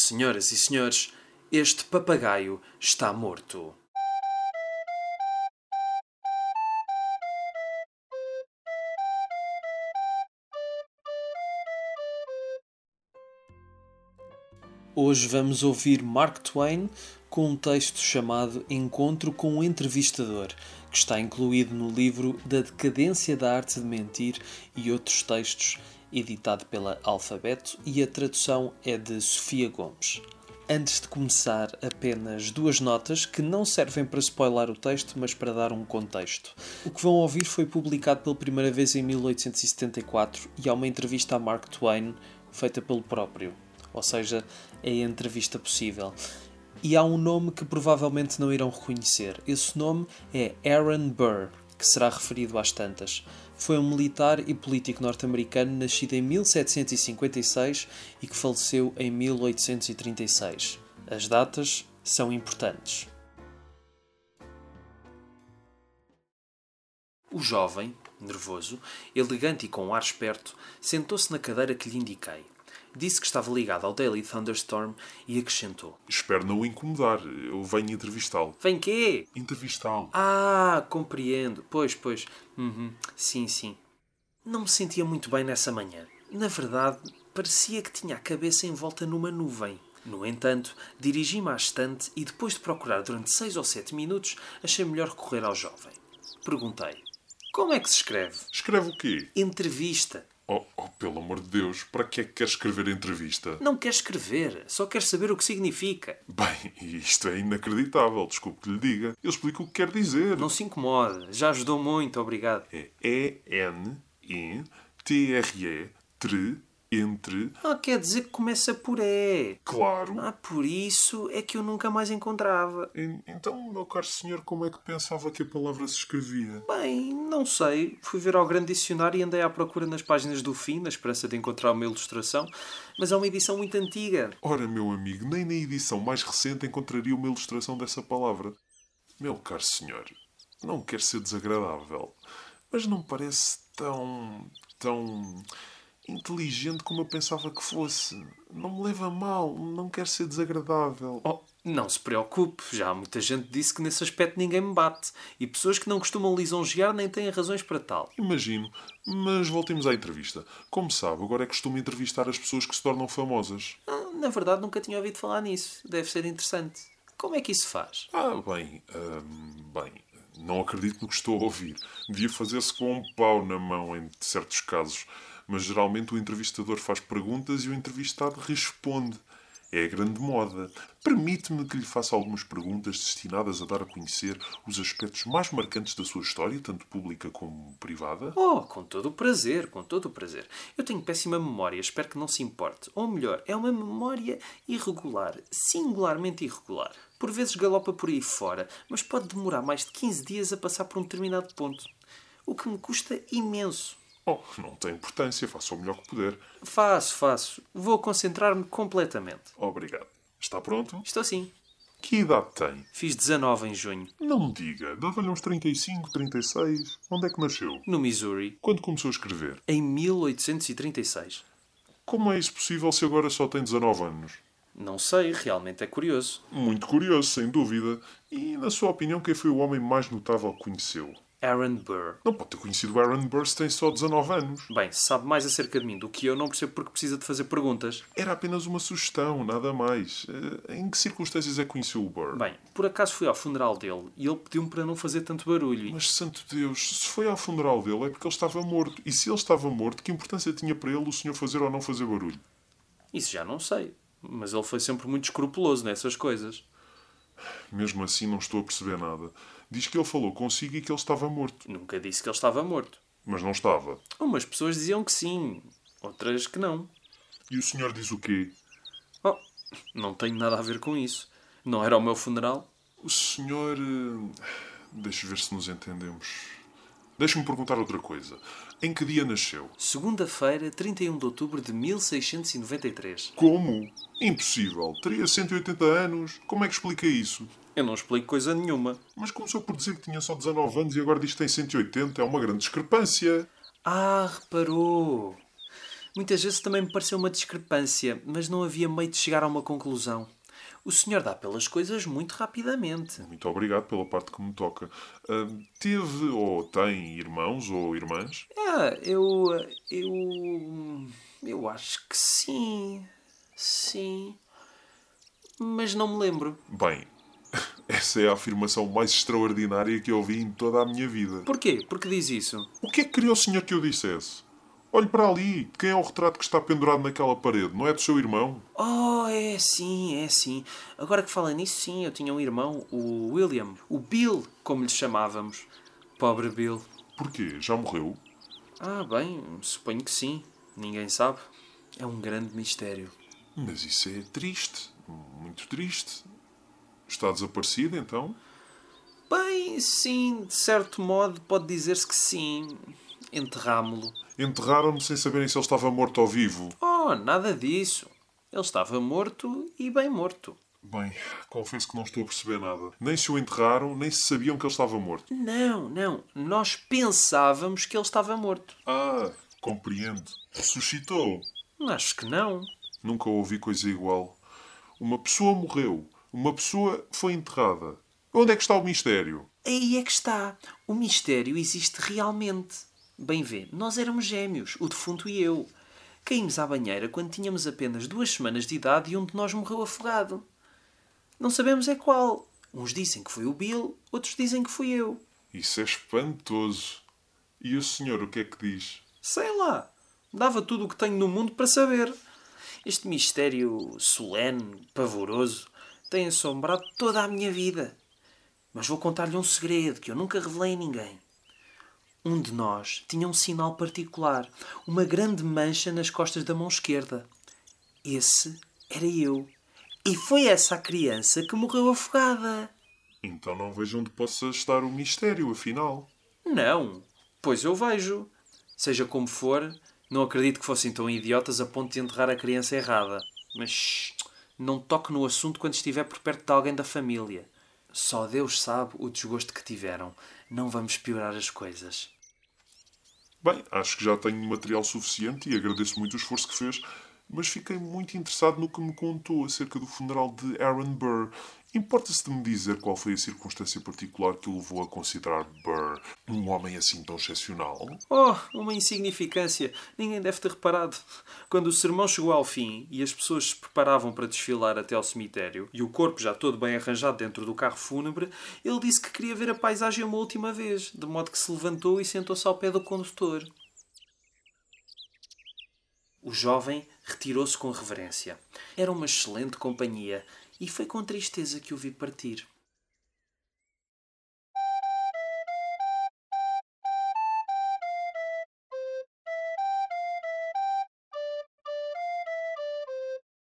Senhoras e senhores, este papagaio está morto. Hoje vamos ouvir Mark Twain com um texto chamado Encontro com um Entrevistador, que está incluído no livro Da Decadência da Arte de Mentir e outros textos, editado pela Alfabeto, e a tradução é de Sofia Gomes. Antes de começar, apenas duas notas que não servem para spoiler o texto, mas para dar um contexto. O que vão ouvir foi publicado pela primeira vez em 1874 e há uma entrevista a Mark Twain feita pelo próprio, ou seja, é a entrevista possível. E há um nome que provavelmente não irão reconhecer. Esse nome é Aaron Burr, que será referido às tantas. Foi um militar e político norte-americano nascido em 1756 e que faleceu em 1836. As datas são importantes. O jovem, nervoso, elegante e com um ar esperto, sentou-se na cadeira que lhe indiquei. Disse que estava ligado ao Daily Thunderstorm e acrescentou: Espero não o incomodar. Eu venho entrevistá-lo. Vem quê? Entrevistá-lo. Ah, compreendo. Pois, pois. Uhum. Sim, sim. Não me sentia muito bem nessa manhã. Na verdade, parecia que tinha a cabeça envolta numa nuvem. No entanto, dirigi-me à estante e, depois de procurar durante seis ou sete minutos, achei melhor recorrer ao jovem. Perguntei: Como é que se escreve? Escreve o quê? Entrevista. Oh, oh, pelo amor de Deus, para que é que quer escrever entrevista? Não quer escrever, só quer saber o que significa. Bem, isto é inacreditável, desculpe que lhe diga. Eu explico o que quer dizer. Não se incomode, já ajudou muito, obrigado. É E-N-I-T-R-E, tre, entre. Ah, quer dizer que começa por E. Claro. Ah, por isso é que eu nunca mais encontrava. E- Então, meu caro senhor, como é que pensava que a palavra se escrevia? Bem, não sei. Fui ver ao grande dicionário e andei à procura nas páginas do fim, na esperança de encontrar uma ilustração, mas é uma edição muito antiga. Ora, meu amigo, nem na edição mais recente encontraria uma ilustração dessa palavra. Meu caro senhor, não quer ser desagradável, mas não parece tão. tão. Inteligente como eu pensava que fosse. Não me leva a mal, não quer ser desagradável. Oh, não se preocupe, já há muita gente disse que nesse aspecto ninguém me bate. E pessoas que não costumam lisonjear nem têm razões para tal. Imagino, mas voltemos à entrevista. Como sabe, agora é costume entrevistar as pessoas que se tornam famosas. Ah, Na verdade, nunca tinha ouvido falar nisso. Deve ser interessante. Como é que isso faz? Ah, bem, hum, bem, não acredito no que estou a ouvir. Devia fazer-se com um pau na mão em certos casos, mas geralmente o entrevistador faz perguntas e o entrevistado responde. É a grande moda. Permite-me que lhe faça algumas perguntas destinadas a dar a conhecer os aspectos mais marcantes da sua história, tanto pública como privada? Oh, com todo o prazer, com todo o prazer. Eu tenho péssima memória, espero que não se importe. Ou melhor, é uma memória irregular, singularmente irregular. Por vezes galopa por aí fora, mas pode demorar mais de 15 dias a passar por um determinado ponto. O que me custa imenso. Oh, não tem importância, faça o melhor que puder. Faço, faço. Vou concentrar-me completamente. Obrigado. Está pronto? Estou sim. Que idade tem? Fiz 19 em junho, Não me diga, dava-lhe uns 35, 36. Onde é que nasceu? no Missouri, Quando começou a escrever? em 1836. Como é isso possível se agora só tem 19 anos? Não sei, realmente é curioso. Muito curioso, sem dúvida. E, na sua opinião, quem foi o homem mais notável que conheceu? Aaron Burr. Não pode ter conhecido Aaron Burr se tem só 19 anos. Bem, sabe mais acerca de mim do que eu, não percebo porque precisa de fazer perguntas. Era apenas uma sugestão, nada mais. Eh, Em que circunstâncias é que conheceu o Burr? Bem, por acaso fui ao funeral dele e ele pediu-me para não fazer tanto barulho. Mas, santo Deus, se foi ao funeral dele é porque ele estava morto. E se ele estava morto, que importância tinha para ele o senhor fazer ou não fazer barulho? Isso já não sei. Mas ele foi sempre muito escrupuloso nessas coisas. Mesmo assim, não estou a perceber nada. Diz que ele falou consigo e que ele estava morto. Nunca disse que ele estava morto. Mas não estava. Umas pessoas diziam que sim, outras que não. E o senhor diz o quê? Oh, não tenho nada a ver com isso. Não era o meu funeral? O senhor. eh, Deixa ver se nos entendemos. Deixa-me perguntar outra coisa. Em que dia nasceu? Segunda-feira, 31 de outubro de 1693. Como? Impossível. Teria 180 anos. Como é que explica isso? Eu não explico coisa nenhuma. Mas começou por dizer que tinha só 19 anos e agora diz que tem 180. É uma grande discrepância. Ah, reparou. Muitas vezes também me pareceu uma discrepância, mas não havia meio de chegar a uma conclusão. O senhor dá pelas coisas muito rapidamente. Muito obrigado pela parte que me toca. Uh, teve ou tem irmãos ou irmãs? Ah, eu. Eu. Eu acho que sim. Sim. Mas não me lembro. Bem, essa é a afirmação mais extraordinária que eu ouvi em toda a minha vida. Porquê? Porque diz isso? O que é que queria o senhor que eu dissesse? Olhe para ali. Quem é o retrato que está pendurado naquela parede? Não é do seu irmão? Oh, é sim, é sim. Agora que fala nisso, sim, eu tinha um irmão, o William. O Bill, como lhe chamávamos. Pobre Bill. Porquê? Já morreu? Ah, bem, suponho que sim. Ninguém sabe. É um grande mistério. Mas isso é triste. Muito triste. Está desaparecido, então? Bem, sim, de certo modo pode dizer-se que sim. Enterrámo-lo. Enterraram-no sem saberem se ele estava morto ou vivo. Oh, nada disso. Ele estava morto e bem morto. Bem, confesso que não estou a perceber nada. Nem se o enterraram, nem se sabiam que ele estava morto. Não, não. Nós pensávamos que ele estava morto. Ah, compreendo. Ressuscitou. Acho que não. Nunca ouvi coisa igual. Uma pessoa morreu. Uma pessoa foi enterrada. Onde é que está o mistério? Aí é que está. O mistério existe realmente. Bem vê, nós éramos gêmeos, o defunto e eu. Caímos à banheira quando tínhamos apenas duas semanas de idade e um de nós morreu afogado. Não sabemos é qual. Uns dizem que foi o Bill, outros dizem que fui eu. Isso é espantoso. E o senhor o que é que diz? Sei lá. Dava tudo o que tenho no mundo para saber. Este mistério solene, pavoroso, tem assombrado toda a minha vida. Mas vou contar-lhe um segredo que eu nunca revelei a ninguém. Um de nós tinha um sinal particular, uma grande mancha nas costas da mão esquerda. Esse era eu. E foi essa a criança que morreu afogada. Então não vejo onde possa estar o mistério, afinal. Não, pois eu vejo. Seja como for, não acredito que fossem tão idiotas a ponto de enterrar a criança errada. Mas não toque no assunto quando estiver por perto de alguém da família. Só Deus sabe o desgosto que tiveram. Não vamos piorar as coisas. Bem, acho que já tenho material suficiente e agradeço muito o esforço que fez, mas fiquei muito interessado no que me contou acerca do funeral de Aaron Burr. Importa-se de me dizer qual foi a circunstância particular que o levou a considerar Burr um homem assim tão excepcional? Oh, uma insignificância. Ninguém deve ter reparado. Quando o sermão chegou ao fim e as pessoas se preparavam para desfilar até ao cemitério e o corpo já todo bem arranjado dentro do carro fúnebre, ele disse que queria ver a paisagem uma última vez, de modo que se levantou e sentou-se ao pé do condutor. O jovem retirou-se com reverência. Era uma excelente companhia e foi com tristeza que o vi partir.